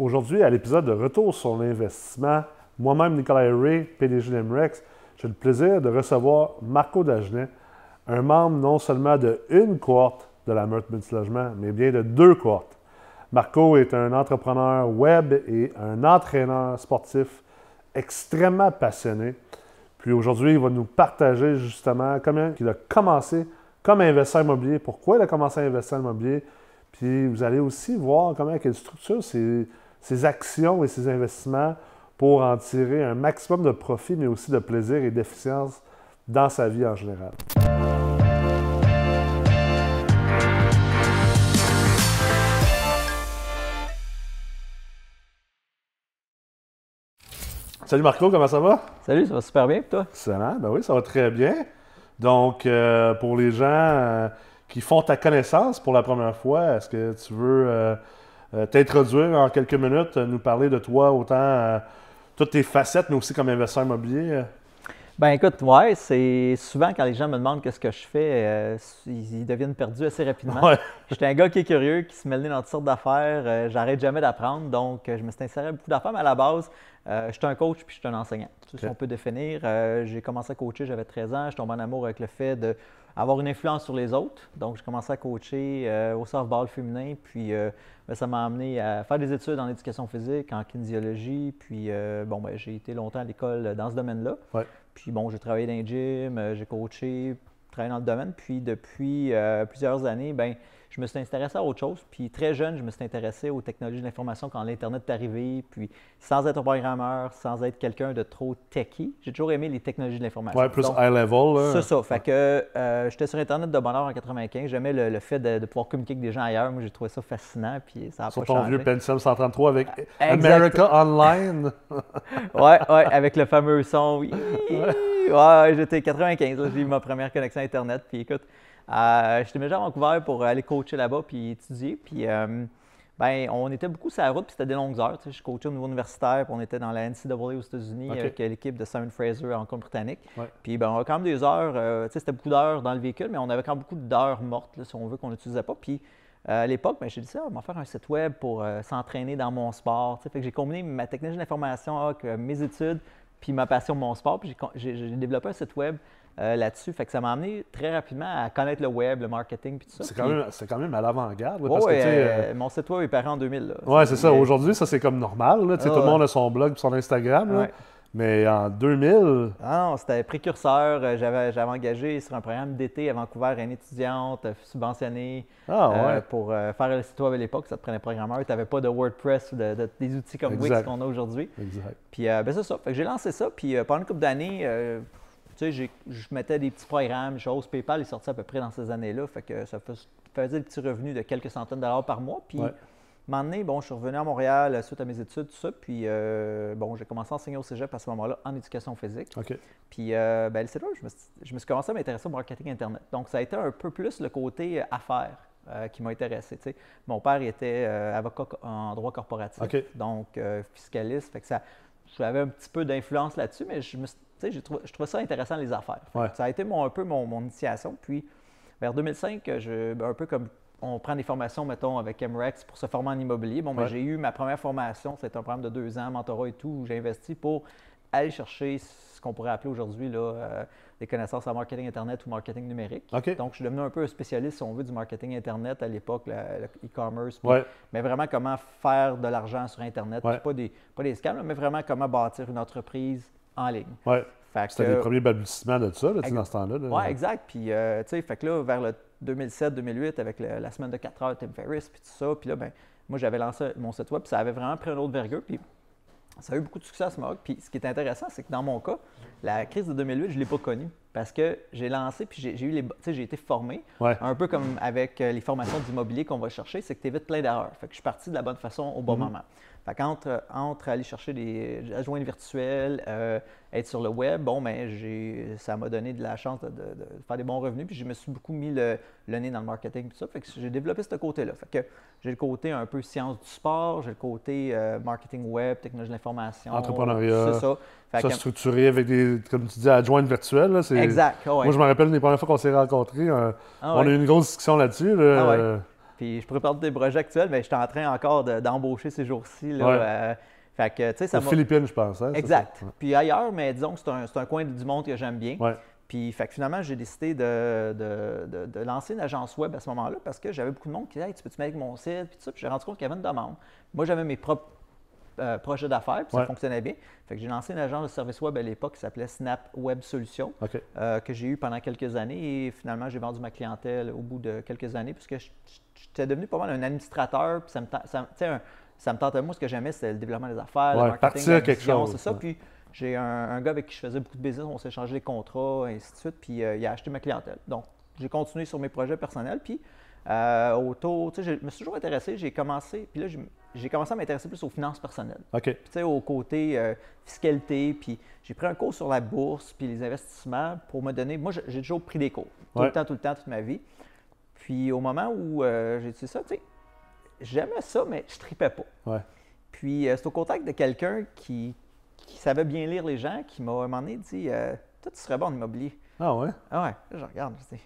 Aujourd'hui, à l'épisode de Retour sur l'investissement, moi-même, Nicolas Ray, PDG d'Emrex, j'ai le plaisir de recevoir Marco Dagenet, un membre non seulement de une cohorte de la Meurthe Multilogement, mais bien de deux cohortes. Marco est un entrepreneur web et un entraîneur sportif extrêmement passionné. Puis aujourd'hui, il va nous partager justement comment il a commencé comme investisseur immobilier, pourquoi il a commencé à investir en immobilier. Puis vous allez aussi voir comment il structure ses, ses actions et ses investissements pour en tirer un maximum de profit, mais aussi de plaisir et d'efficience dans sa vie en général. Salut Marco, comment ça va? Salut, ça va super bien, toi? Excellent, ben oui, ça va très bien. Donc, euh, pour les gens euh, qui font ta connaissance pour la première fois, est-ce que tu veux euh, t'introduire en quelques minutes, nous parler de toi, autant toutes tes facettes, mais aussi comme investisseur immobilier? Ben écoute, ouais, c'est souvent quand les gens me demandent qu'est-ce que je fais, ils, deviennent perdus assez rapidement. Ouais. J'étais un gars qui est curieux, qui se mêle dans toutes sortes d'affaires. J'arrête jamais d'apprendre, donc je me suis inséré à beaucoup d'affaires, mais à la base, euh, suis un coach puis je suis un enseignant. C'est ce qu'on peut définir. Euh, j'ai commencé à coacher, j'avais 13 ans. Je tombe en amour avec le fait d'avoir une influence sur les autres. Donc, j'ai commencé à coacher euh, au softball féminin. Puis, ben, ça m'a amené à faire des études en éducation physique, en kinésiologie. Puis, bon, ben, j'ai été longtemps à l'école dans ce domaine-là. Puis, bon, j'ai travaillé dans les gym, j'ai coaché, travaillé dans le domaine. Puis, depuis plusieurs années, ben je me suis intéressé à autre chose. Puis très jeune, je me suis intéressé aux technologies de l'information quand l'Internet est arrivé. Puis sans être programmeur, sans être quelqu'un de trop techy, j'ai toujours aimé les technologies de l'information. Ouais, plus high level. C'est ça. Fait que euh, j'étais sur Internet de bonheur en 95. J'aimais le, fait de, pouvoir communiquer avec des gens ailleurs. Moi, j'ai trouvé ça fascinant. Puis ça a sur pas ton vieux Pentium 133 avec America Online. ouais, ouais, avec le fameux son. Oui. Ouais, j'étais 95. J'ai eu ma première connexion Internet. Puis écoute, euh, J'étais déjà à Vancouver pour aller coacher là-bas puis étudier. Puis, euh, ben, on était beaucoup sur la route, puis c'était des longues heures. Tu sais, je coachais au niveau universitaire, puis on était dans la NCAA aux États-Unis avec l'équipe de Simon Fraser en Colombie-Britannique. Puis, ben, on avait quand même des heures, euh, tu sais, c'était beaucoup d'heures dans le véhicule, mais on avait quand même beaucoup d'heures mortes, si on veut, qu'on n'utilisait pas. Puis, à l'époque, ben, j'ai dit ça, on va faire un site web pour s'entraîner dans mon sport. Tu sais, fait que j'ai combiné ma technologie d'information avec mes études, puis ma passion de mon sport. Puis j'ai développé un site web euh, là-dessus. Fait que ça m'a amené très rapidement à connaître le web, le marketing puis tout ça. C'est quand, même, quand même à l'avant-garde. Oui, ouais, euh, mon site web est paru en 2000. Oui, c'est ça. Aujourd'hui, ça c'est comme normal. Tout le monde a son blog et son Instagram. Mais en 2000. Ah non, c'était précurseur. Euh, j'avais, engagé sur un programme d'été à Vancouver une étudiante subventionnée ah, pour faire le site web à l'époque. Ça te prenait programmeur. Tu n'avais pas de WordPress ou de, des outils comme Wix qu'on a aujourd'hui. Exact. Puis ben, c'est ça. Fait que j'ai lancé ça. Puis pendant une couple d'années, tu sais, je mettais des petits programmes, choses. PayPal est sorti à peu près dans ces années-là. Fait que ça faisait des petits revenus de quelques centaines de dollars par mois. Puis, à un moment donné, bon, je suis revenu à Montréal euh, suite à mes études, tout ça. Puis, euh, bon, j'ai commencé à enseigner au cégep à ce moment-là en éducation physique. Puis, euh, ben, c'est là je me, suis, je me suis commencé à m'intéresser au marketing Internet. Donc, ça a été un peu plus le côté affaires. qui m'a intéressé. Mon père était avocat en droit corporatif, donc fiscaliste. Fait que ça, j'avais un petit peu d'influence là-dessus, mais je me suis je trouvais ça intéressant, les affaires. Ça a été mon, un peu mon, initiation. Puis, vers 2005, je, ben, un peu comme on prend des formations, mettons, avec MREX pour se former en immobilier. Bon, ben, j'ai eu ma première formation, c'était un programme de deux ans, mentorat et tout, où j'ai investi pour aller chercher ce qu'on pourrait appeler aujourd'hui là, euh, des connaissances en marketing Internet ou marketing numérique. Donc, je suis devenu un peu un spécialiste, si on veut, du marketing Internet à l'époque, le e-commerce, mais vraiment comment faire de l'argent sur Internet. Pas, des, pas des scams, mais vraiment comment bâtir une entreprise en ligne. Ouais. C'était les premiers balbutiements de ça, là, dans ce temps-là. Oui, exact. Puis, euh, tu sais, fait que là, vers le 2007-2008, avec la semaine de 4 heures, Tim Ferriss, puis tout ça, puis là, ben, moi, j'avais lancé mon site web, puis ça avait vraiment pris un autre vergue, puis ça a eu beaucoup de succès à ce moment Puis ce qui est intéressant, c'est que dans mon cas, la crise de 2008, je ne l'ai pas connue parce que j'ai lancé, puis j'ai eu les, j'ai été formé, un peu comme avec euh, les formations d'immobilier qu'on va chercher, c'est que tu évites plein d'erreurs. Fait que je suis parti de la bonne façon au bon mm-hmm. moment. Fait qu'entre entre aller chercher des adjoints virtuels, euh, être sur le web, bon, ben, j'ai, ça m'a donné de la chance de, faire des bons revenus. Puis je me suis beaucoup mis le, nez dans le marketing, tout ça. Fait que j'ai développé ce côté-là. Fait que j'ai le côté un peu science du sport, j'ai le côté euh, marketing web, technologie de l'information. Entrepreneuriat. C'est ça. ça structuré avec des, comme tu dis, adjoints virtuels. Là, exact. Moi, je me rappelle des premières fois qu'on s'est rencontrés, ah on a eu une grosse discussion là-dessus. Ah Puis je parler des projets actuels, mais je suis en train encore d'embaucher ces jours-ci. Ouais. euh, fait que, tu sais, ça Aux Philippines, je pense. Hein, Exact. ça? Puis ailleurs, mais disons que c'est un, coin du monde que j'aime bien. Ouais. Puis fait que finalement, j'ai décidé de, de- de- de lancer une agence web à ce moment-là parce que j'avais beaucoup de monde qui disait hey, Tu peux-tu mettre mon site? Puis tout ça. Puis j'ai rendu compte qu'il y avait une demande. Moi, j'avais mes propres euh, projets d'affaires, puis ça fonctionnait bien. Fait que j'ai lancé une agence de services web à l'époque qui s'appelait Snap Web Solutions, euh, que j'ai eu pendant quelques années. Et finalement, j'ai vendu ma clientèle au bout de quelques années puisque je- je- j'étais devenu pas mal un administrateur. Puis ça me, ça, un- ça me tentait. Moi, ce que j'aimais, c'était le développement des affaires, Ouais, le marketing, la quelque vision, chose, C'est ça. Puis j'ai un, un gars avec qui je faisais beaucoup de business, on s'est échangé des contrats, et ainsi de suite, puis euh, il a acheté ma clientèle. Donc, j'ai continué sur mes projets personnels, puis euh, autour, tu sais, je me suis toujours intéressé, j'ai commencé, puis là, j'ai- j'ai commencé à m'intéresser plus aux finances personnelles, OK. puis tu sais, au côté euh, fiscalité, puis j'ai pris un cours sur la bourse, puis les investissements pour me donner, moi, j'ai toujours pris des cours, tout Ouais. le temps, tout le temps, toute ma vie. Puis au moment où euh, j'ai étudié ça, tu sais, j'aimais ça, mais je tripais pas. Ouais. Puis euh, c'est au contact de quelqu'un qui, qui savait bien lire les gens qui m'a à un moment donné dit Toi, tu serais bon en immobilier. Ah ouais? Ah ouais, là, je regarde, je dis.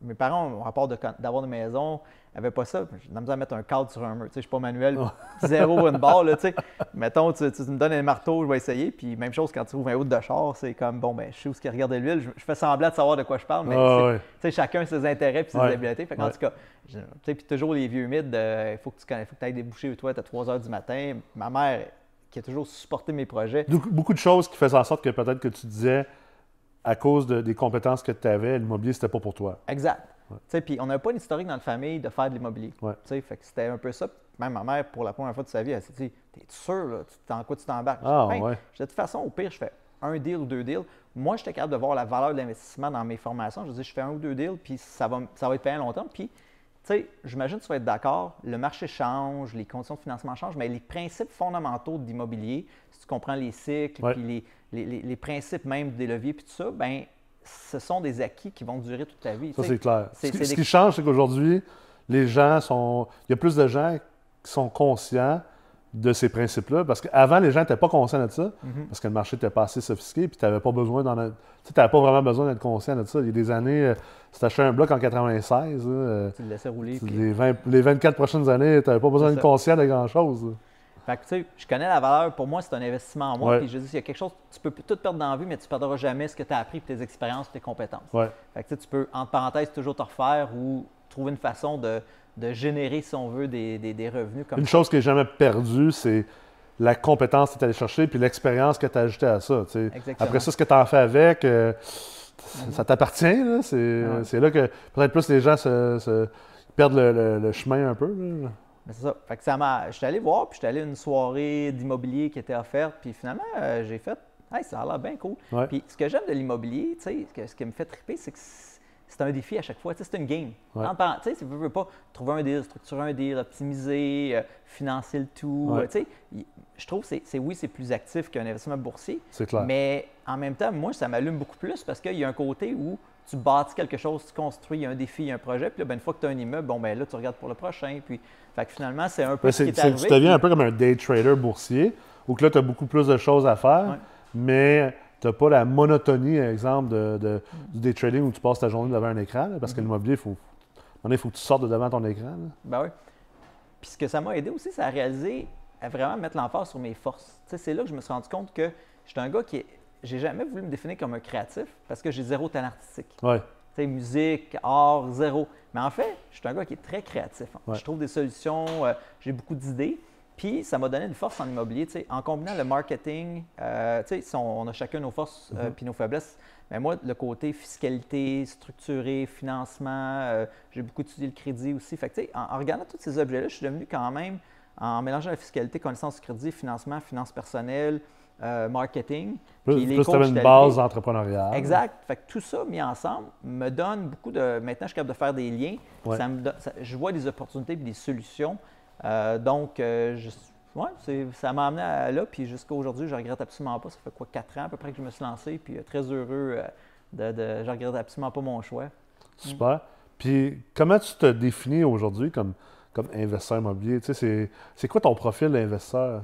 Mes parents, à de con- d'avoir une maison, n'avaient pas ça. J'ai de à mettre un cadre sur un mur. Tu sais, je suis pas manuel, zéro une barre. Là, tu sais. Mettons, tu, tu me donnes un marteau, je vais essayer. Puis même chose quand tu ouvres un haut de char, c'est comme bon, ben, je sais où ce qui regarde l'huile. Je, je fais semblant de savoir de quoi je parle, mais c'est- ouais. tu sais, chacun ses intérêts et ses Ouais. habiletés. Fait Ouais. tout cas, tu sais, puis toujours les vieux mythes il faut que tu faut que ailles déboucher, toi, tu as 3 heures du matin. Ma mère, qui a toujours supporté mes projets, beaucoup de choses qui faisaient en sorte que peut-être que tu disais, à cause de- des compétences que tu avais, l'immobilier, c'était pas pour toi. Exact. Tu sais, Puis on n'avait pas une historique dans la famille de faire de l'immobilier. Ouais. Tu sais, Fait que c'était un peu ça. Même ma mère, pour la première fois de sa vie, elle s'est dit T'es sûr, là, dans quoi tu t'embarques? Ah, Je dis, Ben, ouais. De toute façon, au pire, je fais un deal ou deux deals. Moi, j'étais capable de voir la valeur de l'investissement dans mes formations. Je dis Je fais un ou deux deals, puis ça va, ça va être payant longtemps. Puis, tu sais, j'imagine que tu vas être d'accord, le marché change, les conditions de financement changent, mais les principes fondamentaux de l'immobilier, si tu comprends les cycles, puis les, les- les- les principes même des leviers, puis tout ça, ben ce sont des acquis qui vont durer toute ta vie. Ça, c'est clair. Ce, qui- ce change, c'est qu'aujourd'hui, les gens sont. Il y a plus de gens qui sont conscients de ces principes-là. Parce qu'avant, les gens n'étaient pas conscients de ça, Mhm. parce que le marché n'était pas assez sophistiqué, puis tu n'avais pas besoin d'en être- Tu n'avais pas vraiment besoin d'être conscient de ça. Il y a des années, euh, si tu achetais un bloc en 96, là, euh, Tu le laissais rouler. puis- les, 20 les 24 prochaines années, tu n'avais pas besoin d'être conscient de grand-chose. Fait que, tu sais, je connais la valeur. Pour moi, c'est un investissement en moi. Ouais. Puis je dis, il y a quelque chose, tu peux tout perdre dans la vie, mais tu ne perdras jamais ce que tu as appris, tes expériences, tes compétences. Ouais. Fait que, tu peux, entre parenthèses, toujours te refaire ou trouver une façon de, de générer, si on veut, des, des- des revenus comme Une chose qui n'est jamais perdue, c'est la compétence que tu es allé chercher, puis l'expérience que tu as ajoutée à ça. Après ça, ce que tu en fais avec, euh, ça t'appartient. C'est Ouais. là que peut-être plus les gens se, se- perdent le, le- le chemin un peu. là. Mais c'est ça. Fait que ça m'a. J'étais allé voir, puis j'étais allé à une soirée d'immobilier qui était offerte, puis finalement, euh, j'ai fait. Hey, ça a l'air bien cool. Ouais. Puis ce que j'aime de l'immobilier, tu sais, ce qui me fait triper, c'est que c'est un défi à chaque fois. Tu sais, c'est une game. Ouais. Tu sais, tu veux, veux pas trouver un deal, structurer un deal, optimiser, euh, financer le tout. Ouais. tu sais, je trouve que c'est- c'est oui, c'est plus actif qu'un investissement boursier, C'est clair. mais en même temps, moi, ça m'allume beaucoup plus parce qu'il y a un côté où tu bâtis quelque chose, tu construis, il y a un défi, il y a un projet, puis là, ben, une fois que tu as un immeuble, bon, ben là, tu regardes pour le prochain. Puis, fait que finalement, c'est un peu ce qui est arrivé. tu deviens puis- un peu comme un day trader boursier, où que là, tu as beaucoup plus de choses à faire, Ouais. mais tu n'as pas la monotonie, exemple, de, de- du day trading où tu passes ta journée devant un écran, là, parce Mm-hmm. que l'immobilier, il faut, faut que tu sortes de devant ton écran. là. Ben oui. Puis ce que ça m'a aidé aussi, c'est à réaliser, à vraiment mettre l'emphase sur mes forces. C'est là que je me suis rendu compte que j'étais un gars qui. est- J'ai jamais voulu me définir comme un créatif parce que j'ai zéro talent artistique. Ouais. Tu sais, musique, art, zéro. Mais en fait, je suis un gars qui est très créatif. Ouais. Je trouve des solutions, euh, j'ai beaucoup d'idées. Puis ça m'a donné une force en immobilier, tu sais, en combinant le marketing, euh, tu sais, si on, on a chacun nos forces euh, Mhm. puis nos faiblesses. Mais moi, le côté fiscalité, structuré, financement, euh, j'ai beaucoup étudié le crédit aussi. Fait que, en, en regardant tous ces objets-là, je suis devenu quand même, en mélangeant la fiscalité, connaissance du crédit, financement, finances personnelles, euh, marketing. Plus, puis les plus coachs une base entrepreneuriale. Exact. Fait que tout ça mis ensemble me donne beaucoup de. Maintenant, je suis capable de faire des liens. Ouais. Ça me donne- ça- je vois des opportunités et des solutions. Euh, donc, euh, je- ouais, ça m'a amené à là. Puis jusqu'à aujourd'hui, je regrette absolument pas. Ça fait quoi, quatre ans à peu près que je me suis lancé. Puis très heureux. de, de, je regrette absolument pas mon choix. Super. Puis, comment tu te définis aujourd'hui comme, comme investisseur immobilier? Tu sais, c'est quoi ton profil d'investisseur?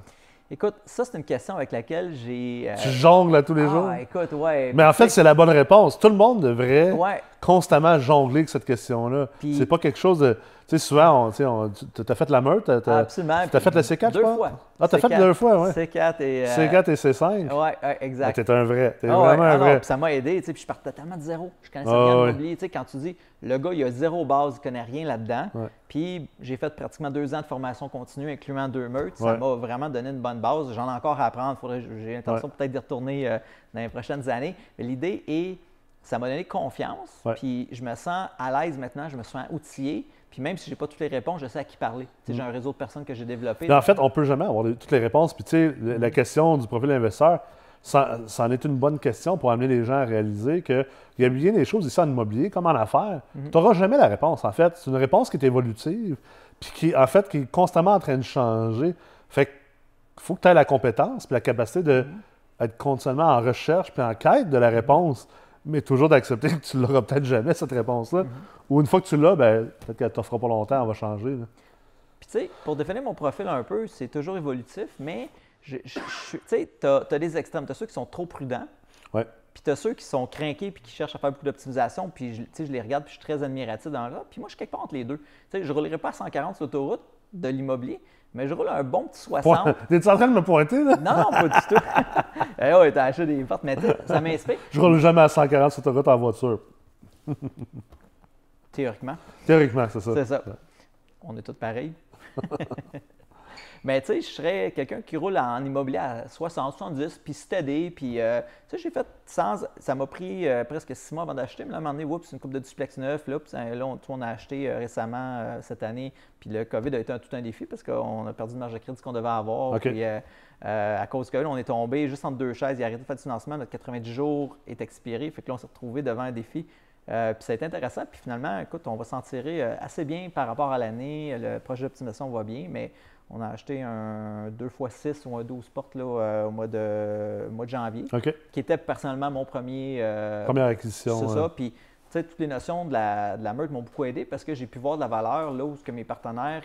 Écoute, ça, c'est une question avec laquelle j'ai. euh, Tu jongles à tous les ah, jours? écoute, ouais. Mais en fait, c'est la bonne réponse. Tout le monde devrait Ouais. constamment jongler avec cette question-là. Puis- C'est pas quelque chose de. Sais, souvent, tu as fait la meute. Absolument. Tu as fait le C4, Deux fois. Ah, tu as fait deux fois, oui. C4 et. Euh... C4 et C5. Oui, exact. Ah, tu es un vrai. Tu es ah, vraiment un ah, vrai. ça m'a aidé. Puis je partais totalement de zéro. Je connaissais rien de l'immobilier. Quand tu dis, le gars, il a zéro base, il connaît rien là-dedans. Puis j'ai fait pratiquement deux ans de formation continue, incluant deux meutes. Ça m'a vraiment donné une bonne base. J'en ai encore à apprendre. J'ai l'intention peut-être d'y retourner euh, dans les prochaines années. Mais l'idée est ça m'a donné confiance. Puis je me sens à l'aise maintenant, je me sens outillé. Puis même si je n'ai pas toutes les réponses, je sais à qui parler. J'ai mm. un réseau de personnes que j'ai développé. en fait, on ne peut jamais avoir toutes les réponses. Puis tu sais, la question du profil investisseur, ça, en est une bonne question pour amener les gens à réaliser qu'il y a bien des choses ici en immobilier, comme en affaires. Mm-hmm. Tu n'auras jamais la réponse, en fait. C'est une réponse qui est évolutive, puis qui, en fait, qui est constamment en train de changer. Fait qu'il faut que tu aies la compétence, puis la capacité d'être mm-hmm. continuellement en recherche, puis en quête de la réponse mais toujours d'accepter que tu ne l'auras peut-être jamais, cette réponse-là. Mhm. Ou une fois que tu l'as, ben, peut-être qu'elle ne t'offrira pas longtemps, elle va changer. Puis, tu sais, pour définir mon profil un peu, c'est toujours évolutif, mais tu sais, tu as, des extrêmes. Tu as ceux qui sont trop prudents. Ouais. Puis tu as ceux qui sont craqués puis qui cherchent à faire beaucoup d'optimisation. Puis, tu sais, je les regarde puis je suis très admiratif dans là. Puis moi, je suis quelque part entre les deux. Tu sais, je ne roulerai pas à 140 sur l'autoroute de l'immobilier, mais je roule un bon petit 60. T'es-tu en train de me pointer, là? Non, non, pas du tout. eh ouais, t'as acheté des portes, mais ça m'inspire. Je roule jamais à 140 sur route en voiture. Théoriquement. Théoriquement, c'est ça. C'est ça. On est tous pareils. Mais tu sais, je serais quelqu'un qui roule en immobilier à 60, 70, puis steady, puis euh, tu sais, j'ai fait sans. Ça m'a pris euh, presque six mois avant d'acheter, mais là, à un moment donné, oups, une coupe de duplex neuf, là, puis là, on, a acheté euh, récemment cette année, puis le COVID a été un, tout un défi parce qu'on a perdu le marge de crédit qu'on devait avoir. Puis, à cause que là, on est tombé juste entre deux chaises, il a arrêté de faire du financement, notre 90 jours est expiré, fait que là, on s'est retrouvé devant un défi. puis ça a été intéressant. Puis finalement, écoute, on va s'en tirer assez bien par rapport à l'année. Le projet d'optimisation va bien, mais on a acheté un 2x6 ou un 12 portes là, euh, au mois de, mois de janvier, qui était personnellement mon premier. Euh, Première acquisition. C'est ça. Puis, tu sais, toutes les notions de la, de la meute m'ont beaucoup aidé parce que j'ai pu voir de la valeur là où que mes partenaires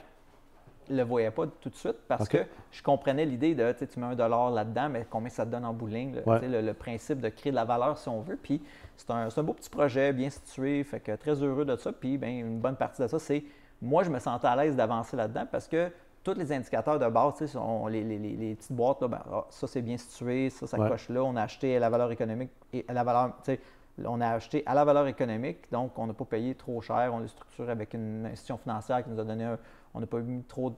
ne le voyaient pas tout de suite parce que je comprenais l'idée de tu mets un dollar là-dedans, mais combien ça te donne en bowling, le, le, principe de créer de la valeur si on veut. Puis c'est un, un, beau petit projet, bien situé, fait que très heureux de ça. Puis ben, une bonne partie de ça, c'est moi, je me sentais à l'aise d'avancer là-dedans parce que tous les indicateurs de base, sont les, les, petites boîtes, là, ben, ah, ça c'est bien situé, ça, ça coche là. On a acheté à la valeur économique et à la valeur, on a acheté à la valeur économique, donc on n'a pas payé trop cher. On est structuré avec une institution financière qui nous a donné un, on n'a pas mis trop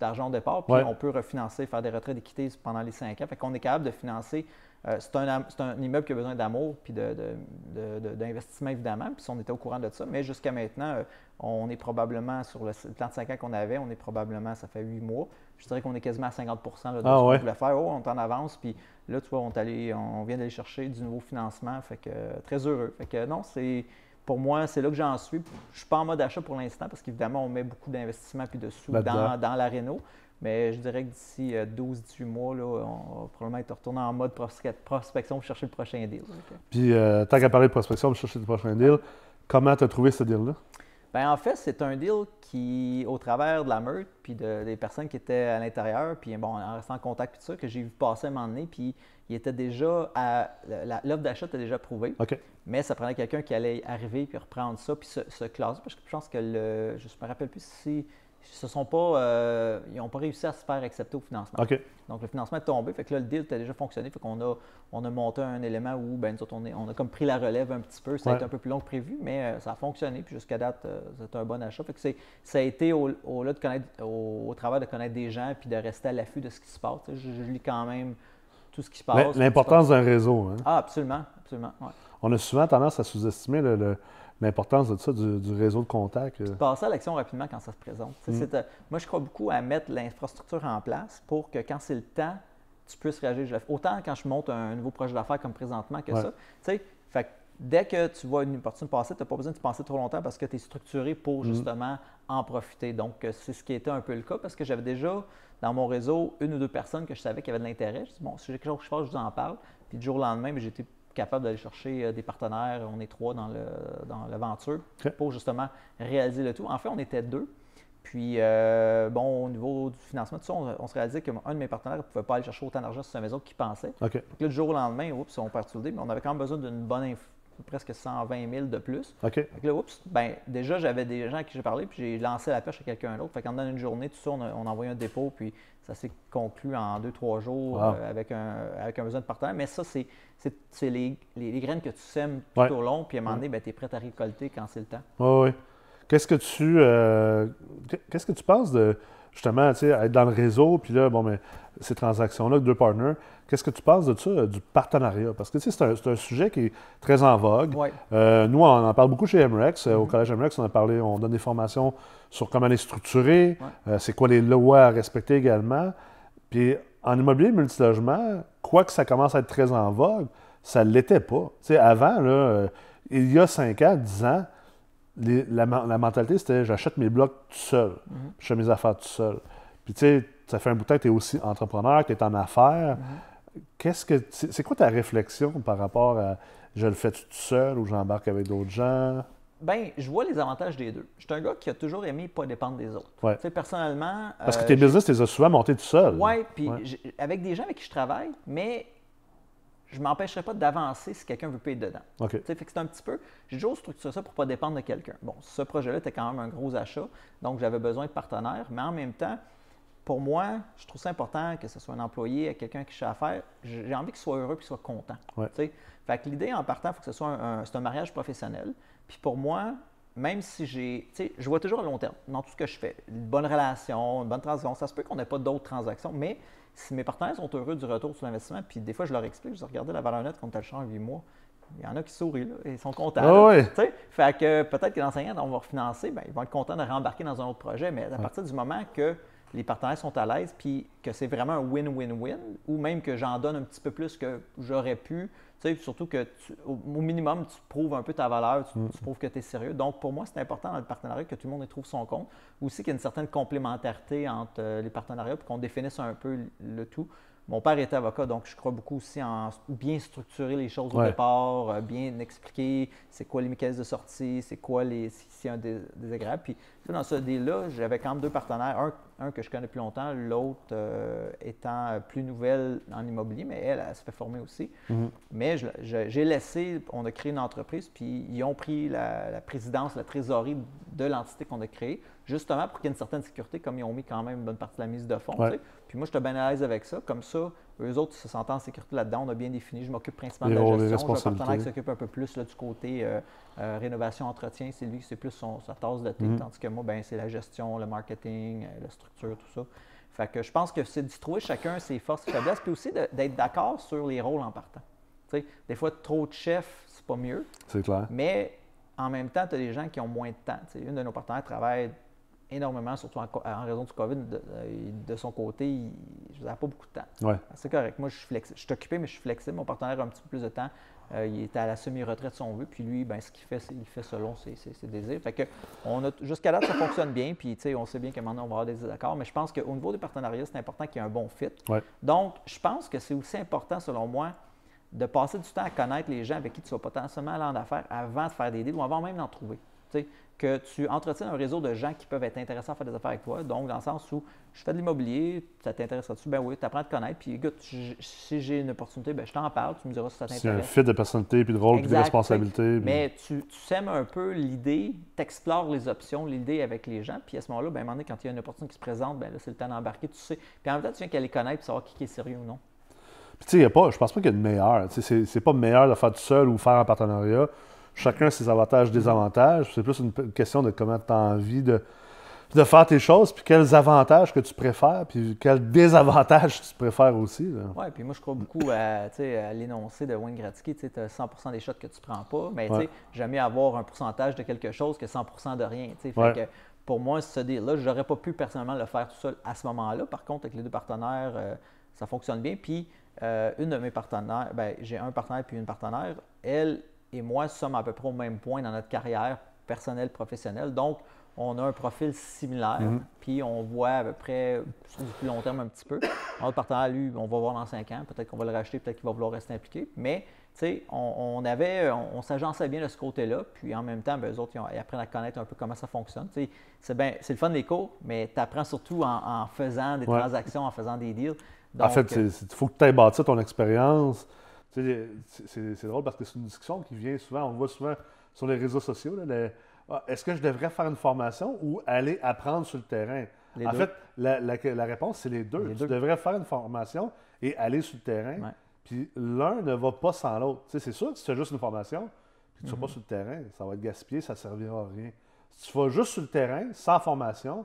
d'argent au départ, puis on peut refinancer, faire des retraits d'équité pendant les cinq ans. Fait qu'on est capable de financer euh, c'est un, immeuble qui a besoin d'amour puis d'investissement, évidemment. Puis on était au courant de ça. Mais jusqu'à maintenant, euh, on est probablement sur le, plan de 5 ans qu'on avait, on est probablement, ça fait 8 mois. Je dirais qu'on est quasiment à 50% de ce qu'on voulait faire. Oh, on est en avance. Puis là, tu vois, on, on vient d'aller chercher du nouveau financement. Fait que très heureux. Fait que non, c'est. Pour moi, c'est là que j'en suis. Je ne suis pas en mode achat pour l'instant parce qu'évidemment, on met beaucoup d'investissement puis de sous dans, dans la réno. Mais je dirais que d'ici 12-18 euh, mois, là, on va probablement être retourné en mode prospection pour chercher le prochain deal. Puis, euh, tant qu'à parler de prospection pour chercher le prochain deal, comment tu as trouvé ce deal-là? Bien, en fait, c'est un deal qui, au travers de la meute, puis des personnes qui étaient à l'intérieur, puis bon, en restant en contact, tout ça, que j'ai vu passer à un moment donné, puis il était déjà à. L'offre d'achat était déjà prouvée. Mais ça prenait quelqu'un qui allait arriver puis reprendre ça, puis se, se classer. Parce que je pense que le. Je ne me rappelle plus si se sont pas, euh, ils n'ont pas réussi à se faire accepter au financement. Donc le financement est tombé, fait que là le deal a déjà fonctionné, fait qu'on a, on a monté un élément où ben, nous on, on, a comme pris la relève un petit peu, ça a été un peu plus long que prévu, mais euh, ça a fonctionné, puis jusqu'à date, euh, c'est un bon achat. Fait que ça a été au, au, de connaître, au, travail de connaître des gens puis de rester à l'affût de ce qui se passe. Je, lis quand même tout ce qui se passe. L'importance d'un réseau. Hein? Ah, absolument, absolument. On a souvent tendance à sous-estimer le l'importance de ça, du, réseau de contact. Euh. Passer à l'action rapidement quand ça se présente. Mm. Euh, moi, je crois beaucoup à mettre l'infrastructure en place pour que quand c'est le temps, tu puisses réagir. Autant quand je monte un nouveau projet d'affaires comme présentement que ça. Fait dès que tu vois une opportunité passer, tu n'as pas besoin de penser trop longtemps parce que tu es structuré pour mm. justement en profiter. Donc, euh, c'est ce qui était un peu le cas parce que j'avais déjà dans mon réseau une ou deux personnes que je savais qui avaient de l'intérêt. Je dis, bon, si j'ai quelque chose que je fais, je vous en parle. Puis du jour au lendemain, j'étais capable d'aller chercher euh, des partenaires. On est trois dans, le, dans l'aventure pour justement réaliser le tout. En fait, on était deux. Puis, euh, bon, au niveau du financement, tout ça, on, se réalisait qu'un de mes partenaires ne pouvait pas aller chercher autant d'argent sur sa maison qu'il pensait. Donc le jour au lendemain, oups, on perd tout le dé, mais on avait quand même besoin d'une bonne presque 120 000 de plus. OK. Fait que là, oups, ben, déjà, j'avais des gens à qui j'ai parlé, puis j'ai lancé la pêche à quelqu'un d'autre. Fait qu'en une journée, tout ça, on a, on a envoyé un dépôt, puis ça s'est conclu en deux, trois jours Wow. euh, avec, un, avec un besoin de partenaire. Mais ça, c'est les, les- les graines que tu sèmes tout Ouais. au long, puis à un moment donné, ben, tu es prêt à récolter quand c'est le temps. Oui, oui. Qu'est-ce que tu euh, qu'est-ce que tu penses de justement tu sais, être dans le réseau, puis là, bon, mais ces transactions-là, deux partners, qu'est-ce que tu penses de ça, euh, du partenariat? Parce que tu sais, c'est un, c'est un sujet qui est très en vogue. Ouais. Euh, nous, on en parle beaucoup chez MREX. Euh, Au Mhm. collège MREX, on a parlé, on donne des formations sur comment les structurer, Ouais. euh, c'est quoi les lois à respecter également. Puis en immobilier multilogement, quoique ça commence à être très en vogue, ça ne l'était pas. Tu sais, avant, là, euh, il y a 5 ans, 10 ans, les- la, la mentalité, c'était j'achète mes blocs tout seul, Mhm. je fais mes affaires tout seul. Puis tu sais, ça fait un bout de temps que tu es aussi entrepreneur, que tu es en affaires. Mhm. Qu'est-ce que c'est quoi ta réflexion par rapport à je le fais tout seul ou j'embarque avec d'autres gens? Ben, je vois les avantages des deux. Je suis un gars qui a toujours aimé pas dépendre des autres. Ouais. Tu sais, personnellement. Parce que euh, tes business, tu les as souvent montés tout seul. Oui, puis Ouais. avec des gens avec qui je travaille, mais je ne m'empêcherai pas d'avancer si quelqu'un veut payer dedans. OK. Tu sais, fait que c'est un petit peu. J'ai toujours structuré ça pour ne pas dépendre de quelqu'un. Bon, ce projet-là était quand même un gros achat, donc j'avais besoin de partenaires, mais en même temps, pour moi, je trouve ça important que ce soit un employé, quelqu'un qui fait affaire. J'ai j'ai envie qu'il soit heureux et qu'il soit content. Ouais. Fait que l'idée en partant, il faut que ce soit un, un- c'est un mariage professionnel. Puis pour moi, même si j'ai. Je vois toujours à long terme dans tout ce que je fais. Une bonne relation, une bonne transaction. Ça se peut qu'on n'ait pas d'autres transactions, mais si mes partenaires sont heureux du retour sur l'investissement, puis des fois je leur explique, je dis regardez la valeur nette contre le champ en 8 mois. Il y en a qui sourient, là, et ils sont contents. Là. Fait que peut-être que l'enseignant, on va refinancer, ben, ils vont être contents de rembarquer dans un autre projet, mais à partir du moment que les partenaires sont à l'aise, puis que c'est vraiment un win-win-win, ou même que j'en donne un petit peu plus que j'aurais pu, tu sais, surtout que tu- au, au minimum, tu prouves un peu ta valeur, tu, tu prouves que tu es sérieux. Donc, pour moi, c'est important dans le partenariat que tout le monde y trouve son compte. Aussi qu'il y a une certaine complémentarité entre euh, les partenariats, puis qu'on définisse un peu le tout. Mon père était avocat, donc je crois beaucoup aussi en bien structurer les choses au départ, euh, bien expliquer c'est quoi les mécanismes de sortie, c'est quoi les si- un dés- désagréable. Puis tu sais, dans ce deal-là, j'avais quand même deux partenaires, un, un que je connais depuis longtemps, l'autre euh, étant euh, plus nouvelle en immobilier, mais elle, elle se fait former aussi. Mhm. Mais j'ai laissé, on a créé une entreprise, puis ils ont pris la, la présidence, la trésorerie de l'entité qu'on a créée, justement pour qu'il y ait une certaine sécurité, comme ils ont mis quand même une bonne partie de la mise de fonds. Ouais. Puis moi, j'étais bien à l'aise avec ça. Comme ça, eux autres, ils se sentent en sécurité là-dedans. On a bien défini. Je m'occupe principalement de la gestion. J'ai un partenaire qui s'occupe un peu plus là, du côté euh, euh, rénovation, entretien. C'est lui, c'est plus son, sa tasse de thé. Mhm. Tandis que moi, ben, c'est la gestion, le marketing, euh, la structure, tout ça. Fait que je pense que c'est d'y trouver chacun ses forces et faiblesses, puis aussi d'être d'accord sur les rôles en partant. Des fois, trop de chefs, c'est pas mieux, C'est clair. mais en même temps, tu as des gens qui ont moins de temps. Tu sais, une de nos partenaires travaille énormément, surtout en, raison du COVID. De, son côté, il n'a pas beaucoup de temps. Ouais. C'est correct. Moi, je suis flexible. Je suis occupé, mais je suis flexible. Mon partenaire a un petit peu plus de temps. Euh, il est à la semi-retraite si on veut. Puis lui, ben, ce qu'il fait, c'est- il fait selon ses, ses- ses désirs. Fait que on a jusqu'à là, ça fonctionne bien. Puis on sait bien qu'à un moment donné, on va avoir des désaccords. Mais je pense qu'au niveau des partenariats, c'est important qu'il y ait un bon fit. Ouais. Donc, je pense que c'est aussi important, selon moi, de passer du temps à connaître les gens avec qui tu vas potentiellement aller en affaires avant de faire des deals ou avant même d'en trouver. Que tu entretiennes un réseau de gens qui peuvent être intéressants à faire des affaires avec toi. Donc, dans le sens où je fais de l'immobilier, ça t'intéresse-tu? Ben oui, tu apprends à te connaître. Puis, écoute, si j'ai une opportunité, ben, je t'en parle. Tu me diras si ça C'est un t'intéresse. fit de personnalité, puis de rôle, puis de responsabilité. puis- Mais tu, tu sèmes un peu l'idée, tu explores les options, l'idée avec les gens. Puis à ce moment-là, ben, à un moment donné, quand il y a une opportunité qui se présente, ben, là, c'est le temps d'embarquer. Tu sais. Puis en même temps, tu viens qu'à les connaître et savoir qui est sérieux ou non. Puis, tu sais, je pense pas qu'il y a de meilleur. C'est pas meilleur de faire tout seul ou faire en partenariat. Chacun ses avantages, désavantages. C'est plus une, question de comment tu as envie de, de faire tes choses, puis quels avantages que tu préfères, puis quels désavantages tu préfères aussi. Oui, puis moi, je crois beaucoup à, l'énoncé de Wayne Gretzky. Tu as 100% des shots que tu prends pas, mais Ouais. mieux avoir un pourcentage de quelque chose que 100% de rien. Fait Ouais. que pour moi, ce deal-là, je n'aurais pas pu personnellement le faire tout seul à ce moment-là. Par contre, avec les deux partenaires, euh, ça fonctionne bien. Puis, euh, une de mes partenaires, ben, j'ai un partenaire puis une partenaire, elle et moi sommes à peu près au même point dans notre carrière personnelle, professionnelle. Donc, on a un profil similaire, Mhm. puis on voit à peu près sur du plus long terme un petit peu. Notre partenaire, lui, on va voir dans cinq ans, peut-être qu'on va le racheter, peut-être qu'il va vouloir rester impliqué. Mais, tu sais, on, on avait, on, on s'agençait bien de ce côté-là, puis en même temps, ben, eux autres, ils, ont- ils apprennent à connaître un peu comment ça fonctionne. Tu sais, c'est bien, c'est le fun des cours, mais tu apprends surtout en, en faisant des Ouais. transactions, en faisant des deals. en fait, il faut que tu aies bâti ton expérience. C'est drôle parce que c'est une discussion qui vient souvent, on voit souvent sur les réseaux sociaux. Ah, est-ce que je devrais faire une formation ou aller apprendre sur le terrain? en fait, la, réponse, c'est les deux. tu devrais faire une formation et aller sur le terrain. Puis l'un ne va pas sans l'autre. C'est sûr que si tu fais juste une formation, puis tu ne vas pas mhm. sur le terrain, ça va être gaspillé, ça ne servira à rien. Si tu vas juste sur le terrain, sans formation,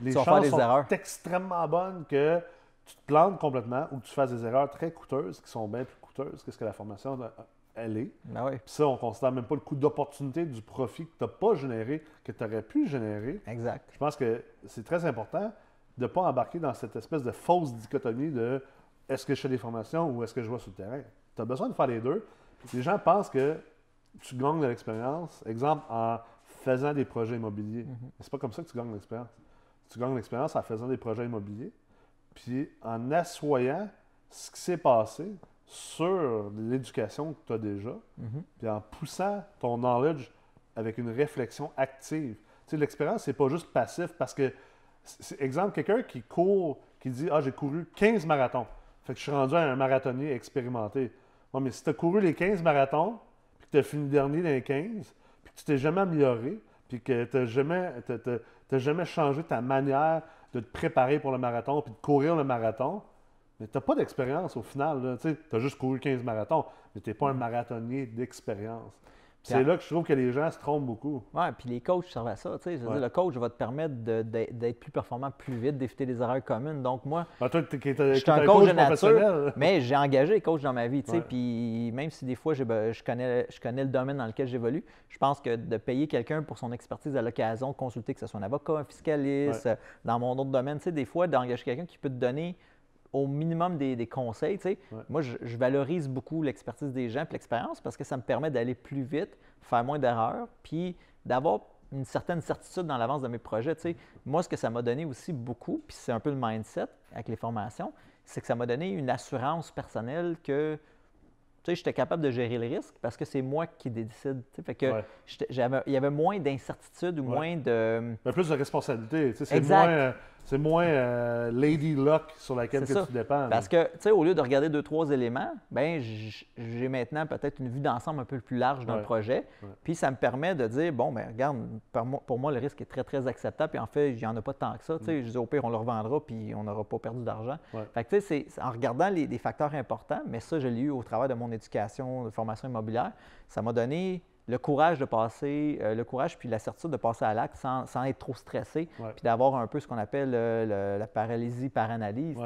les chances sont extrêmement bonnes que tu te plantes complètement ou que tu fasses des erreurs très coûteuses qui sont bien plus coûteuses que ce que la formation elle est. Ben Puis ça, on ne considère même pas le coût d'opportunité du profit que tu n'as pas généré, que tu aurais pu générer. Exact. Je pense que c'est très important de ne pas embarquer dans cette espèce de fausse dichotomie de est-ce que je fais des formations ou est-ce que je vais sur le terrain. Tu as besoin de faire les deux. Les gens pensent que tu gagnes de l'expérience, exemple, en faisant des projets immobiliers. Ce mm-hmm. C'est pas comme ça que tu gagnes de l'expérience. Tu gagnes de l'expérience en faisant des projets immobiliers, puis en assoyant ce qui s'est passé sur l'éducation que tu as déjà, mm-hmm. puis en poussant ton knowledge avec une réflexion active. Tu sais, l'expérience, c'est pas juste passif parce que, exemple, quelqu'un qui court, qui dit Ah, j'ai couru 15 marathons. Fait que je suis rendu à un marathonnier expérimenté. mais si tu as couru les 15 marathons, puis que tu as fini dernier dans les 15, puis que tu t'es jamais amélioré, puis que tu n'as jamais, jamais changé ta manière de te préparer pour le marathon, puis de courir le marathon, mais tu n'as pas d'expérience au final. Tu as juste couru 15 marathons, mais tu n'es pas un marathonnier d'expérience. C'est là que je trouve que les gens se trompent beaucoup. Oui, puis les coachs servent à ça. le coach va te permettre d'être plus performant plus vite, d'éviter des erreurs communes. Donc, moi, ah, toi, je suis un coach, de nature, mais j'ai engagé les coachs dans ma vie. Puis, même si des fois, je connais, je connais le domaine dans lequel j'évolue, je pense que de payer quelqu'un pour son expertise à l'occasion, de consulter, que ce soit un avocat, un fiscaliste, dans mon autre domaine, des fois, d'engager quelqu'un qui peut te donner au minimum des, conseils. Moi, je, valorise beaucoup l'expertise des gens et l'expérience parce que ça me permet d'aller plus vite, faire moins d'erreurs, puis d'avoir une certaine certitude dans l'avance de mes projets. Moi, ce que ça m'a donné aussi beaucoup, puis c'est un peu le mindset avec les formations, c'est que ça m'a donné une assurance personnelle que j'étais capable de gérer le risque parce que c'est moi qui décide. Fait que il y avait moins d'incertitude ou moins de. Mais plus de responsabilité. C'est moins, euh, c'est moins euh, lady luck sur laquelle tu dépends. Parce que, tu sais, au lieu de regarder deux, trois éléments, ben j'ai maintenant peut-être une vue d'ensemble un peu plus large d'un projet. Puis ça me permet de dire, bon, ben regarde, pour moi, le risque est très, très acceptable. Puis en fait, il n'y en a pas tant que ça. Tu sais, mm. je dis, au pire, on le revendra, puis on n'aura pas perdu d'argent. Fait que, tu sais, c'est en regardant les, les, facteurs importants, mais ça, je l'ai eu au travers de mon éducation de formation immobilière, ça m'a donné le courage de passer, euh, le courage puis la certitude de passer à l'acte sans, être trop stressé, puis d'avoir un peu ce qu'on appelle euh, la paralysie par analyse.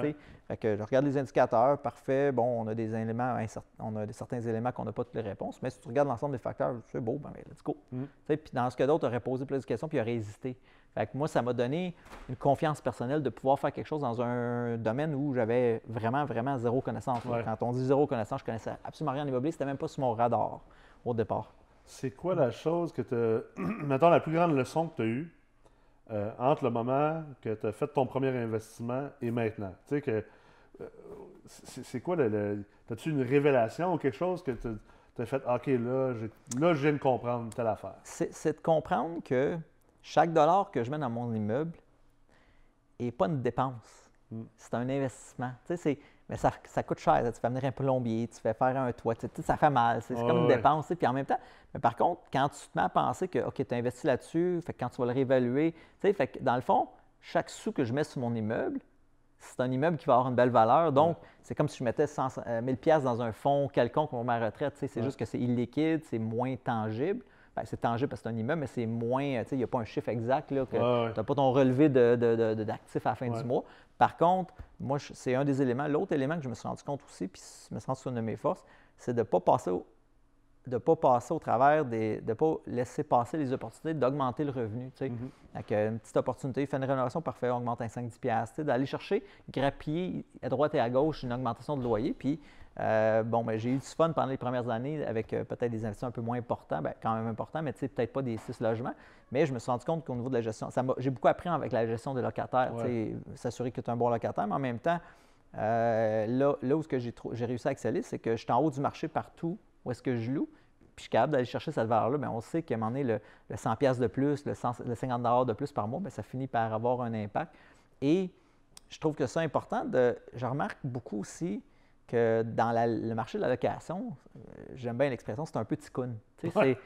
Fait que je regarde les indicateurs, parfait, bon, on a des éléments, on a certains éléments qu'on n'a pas toutes les réponses, mais si tu regardes l'ensemble des facteurs, c'est beau, ben, let's go. Mm. Puis dans ce que d'autres auraient posé plus de questions puis auraient hésité. Fait que moi, ça m'a donné une confiance personnelle de pouvoir faire quelque chose dans un domaine où j'avais vraiment, vraiment zéro connaissance. Quand on dit zéro connaissance, je connaissais absolument rien en immobilier, c'était même pas sur mon radar au départ. C'est quoi la chose que tu Mettons la plus grande leçon que tu as eue euh, entre le moment que tu as fait ton premier investissement et maintenant? Tu sais que. Euh, c'est quoi le. As-tu une révélation ou quelque chose que tu as fait OK, là, là, je viens de comprendre telle affaire? C'est de comprendre que chaque dollar que je mets dans mon immeuble n'est pas une dépense. Hmm. C'est un investissement. Tu sais, c'est mais ça, ça, coûte cher. Tu fais venir un plombier, tu fais faire un toit, tu sais, ça fait mal. C'est comme une dépense. Puis en même temps, mais par contre, quand tu te mets à penser que OK, tu as investi là-dessus, fait quand tu vas le réévaluer, tu fait que dans le fond, chaque sou que je mets sur mon immeuble, c'est un immeuble qui va avoir une belle valeur. Donc, c'est comme si je mettais 100, 1000 pièces dans un fonds quelconque pour ma retraite. C'est juste que c'est illiquide, c'est moins tangible. Ben, c'est tangible parce que c'est un immeuble, mais c'est moins, il n'y a pas un chiffre exact, là, que tu n'as pas ton relevé d'actifs à la fin du mois. Par contre, moi, c'est un des éléments. L'autre élément que je me suis rendu compte aussi, puis je me suis rendu compte de mes forces, c'est de ne pas passer au, de pas passer au travers des. de ne pas laisser passer les opportunités d'augmenter le revenu. Tu sais. Mm-hmm. une petite opportunité, faire une rénovation, parfait, augmente un 5-10$. D'aller chercher, grappiller à droite et à gauche une augmentation de loyer. Puis euh, bon, ben, j'ai eu du fun pendant les premières années avec euh, peut-être des investissements un peu moins importants, ben, quand même importants, mais peut-être pas des six logements. Mais je me suis rendu compte qu'au niveau de la gestion, j'ai beaucoup appris avec la gestion des locataires, s'assurer que tu es un bon locataire, mais en même temps, euh, là, là, où j'ai réussi à exceller, c'est que je suis en haut du marché partout où est-ce que je loue, puis je suis capable d'aller chercher cette valeur-là. Bien, on sait qu'à un moment donné, le, 100$ de plus, le, 50$ de plus par mois, bien, ça finit par avoir un impact. Et je trouve que c'est important de. Je remarque beaucoup aussi que dans le marché de la location, euh, j'aime bien l'expression, c'est un peu ticoun. Ouais,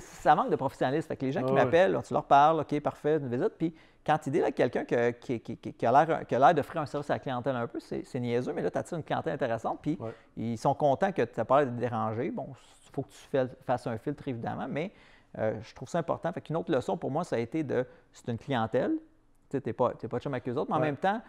ça manque de professionnalisme. Fait que les gens qui Ouais, ouais. m'appellent, tu leur parles, OK, parfait, une visite. Puis quand tu dis là quelqu'un que- qui, qui- a l'air qui a l'air d'offrir un service à la clientèle un peu, c'est niaiseux, mais là, tu attires une clientèle intéressante. Puis ils sont contents que tu n'as pas l'air de te déranger. Bon, il faut que tu fasses un filtre, évidemment, mais euh, je trouve ça important. Fait qu'une autre leçon pour moi, ça a été de c'est une clientèle. Tu n'es pas, t'es pas chum avec eux autres, mais en même temps,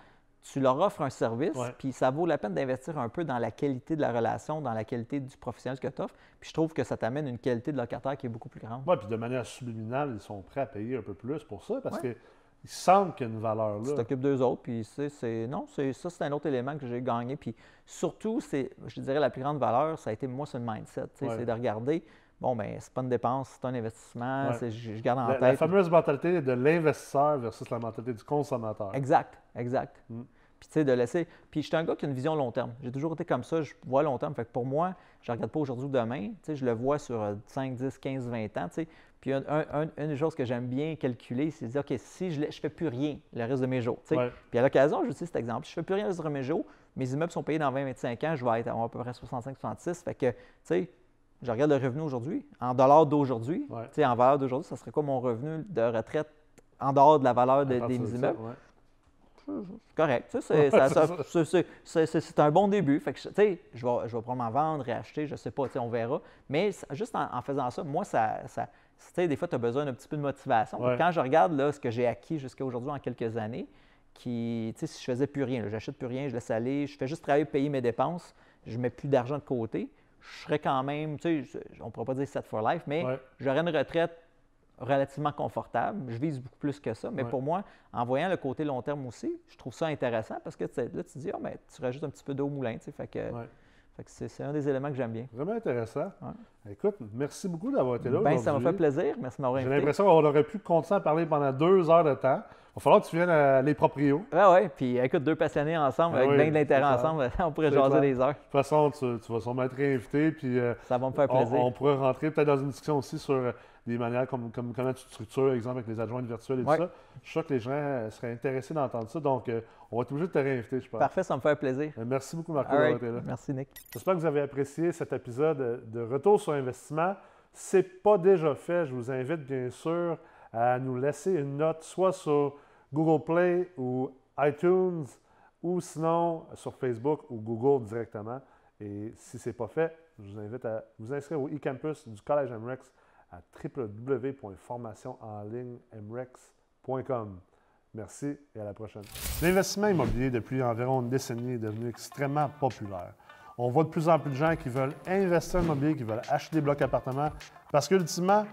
tu leur offres un service, puis ça vaut la peine d'investir un peu dans la qualité de la relation, dans la qualité du professionnel que tu offres. Puis je trouve que ça t'amène une qualité de locataire qui est beaucoup plus grande. Ouais, puis de manière subliminale, ils sont prêts à payer un peu plus pour ça parce Ouais. qu'ils sentent qu'il y a une valeur Tu là. t'occupes d'eux autres, puis c'est, c'est- non, c'est, ça, c'est un autre élément que j'ai gagné. Puis surtout, c'est, je dirais, la plus grande valeur, ça a été, moi, c'est le mindset. tu Ouais. C'est de regarder, bon, ben c'est pas une dépense, c'est un investissement, Ouais. je, je garde en La, tête. la fameuse mentalité de l'investisseur versus la mentalité du consommateur. Exact, exact. Mm. Puis, tu sais, de laisser. Puis, je suis un gars qui a une vision long terme. J'ai toujours été comme ça, je vois long terme. Fait que pour moi, je ne regarde pas aujourd'hui ou demain. Tu sais, je le vois sur euh, 5, 10, 15, 20 ans. Tu sais. Puis, un- un- un- une des choses que j'aime bien calculer, c'est de dire, OK, si je ne fais plus rien le reste de mes jours. tu sais. Ouais. Puis, à l'occasion, je utilise cet exemple. Si je ne fais plus rien le reste de mes jours, mes immeubles sont payés dans 20, 25 ans, je vais être à à peu près 65, 66. Fait que, tu sais, je regarde le revenu aujourd'hui, en dollars d'aujourd'hui. Ouais. Tu sais, en valeur d'aujourd'hui, ça serait quoi mon revenu de retraite en dehors de la valeur de- des immeubles? ouais. C'est correct. c'est- un bon début. Fait que, je vais, je vais probablement vendre, réacheter, je ne sais pas, on verra. Mais juste en, en faisant ça, moi, ça, des fois, tu as besoin d'un petit peu de motivation. Ouais. Quand je regarde là, ce que j'ai acquis jusqu'à aujourd'hui en quelques années, qui, si je faisais plus rien, j'achète plus rien, je laisse aller, je fais juste travailler, payer mes dépenses, je mets plus d'argent de côté, je serais quand même, on ne pourrait pas dire set for life, mais Ouais. j'aurais une retraite relativement confortable. Je vise beaucoup plus que ça. Mais Ouais. pour moi, en voyant le côté long terme aussi, je trouve ça intéressant parce que là, tu te dis, ah, mais tu rajoutes un petit peu d'eau au moulin. tu sais. Fait que, Ouais. fait que c'est, un des éléments que j'aime bien. Vraiment intéressant. Ouais. Écoute, merci beaucoup d'avoir été là. Ben, ça m'a fait plaisir. Merci de m'avoir J'ai invité. l'impression qu'on aurait pu continuer à parler pendant deux heures de temps. Il va falloir que tu viennes à les proprios. Ouais, ouais. Puis écoute, deux passionnés ensemble, Ah avec oui, bien de l'intérêt ensemble, on pourrait jaser clair. des heures. De toute façon, tu, tu vas sûrement être réinvité. Puis, euh, Ça va me faire on, plaisir. on pourrait rentrer peut-être dans une discussion aussi sur euh, des manières comme, comme comment tu structures, exemple, avec les adjointes virtuelles et Ouais. tout ça. Je suis sûr que les gens seraient intéressés d'entendre ça. Donc, euh, on va être obligé de te réinviter, je pense. Parfait, ça me fait plaisir. Euh, Merci beaucoup, Marco, d'avoir right. été là. Merci, Nick. J'espère que vous avez apprécié cet épisode de Retour sur investissement. Si ce n'est pas déjà fait, je vous invite bien sûr à nous laisser une note, soit sur Google Play ou iTunes, ou sinon sur Facebook ou Google directement. Et si ce n'est pas fait, je vous invite à vous inscrire au e-campus du Collège MREX à www.formationenlignemrex.com. Merci et à la prochaine. L'investissement immobilier depuis environ une décennie est devenu extrêmement populaire. On voit de plus en plus de gens qui veulent investir en immobilier, qui veulent acheter des blocs appartements, parce qu'ultimement,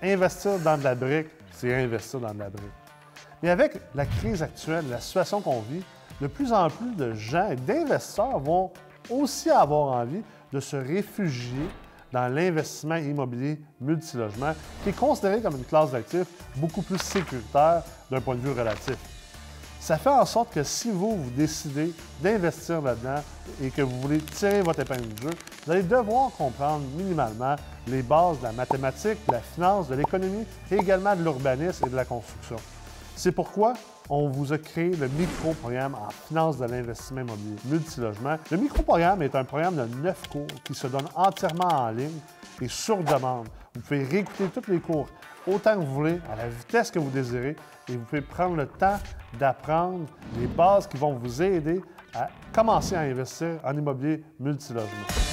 investir dans de la brique, c'est investir dans de la brique. Mais avec la crise actuelle, la situation qu'on vit, de plus en plus de gens et d'investisseurs vont aussi avoir envie de se réfugier dans l'investissement immobilier multilogement, qui est considéré comme une classe d'actifs beaucoup plus sécuritaire d'un point de vue relatif. Ça fait en sorte que si vous, vous décidez d'investir là-dedans et que vous voulez tirer votre épingle du jeu, vous allez devoir comprendre minimalement les bases de la mathématique, de la finance, de l'économie et également de l'urbanisme et de la construction. C'est pourquoi on vous a créé le micro-programme en finance de l'investissement immobilier multilogement. Le micro-programme est un programme de neuf cours qui se donne entièrement en ligne et sur demande. Vous pouvez réécouter tous les cours autant que vous voulez, à la vitesse que vous désirez, et vous pouvez prendre le temps d'apprendre les bases qui vont vous aider à commencer à investir en immobilier multilogement.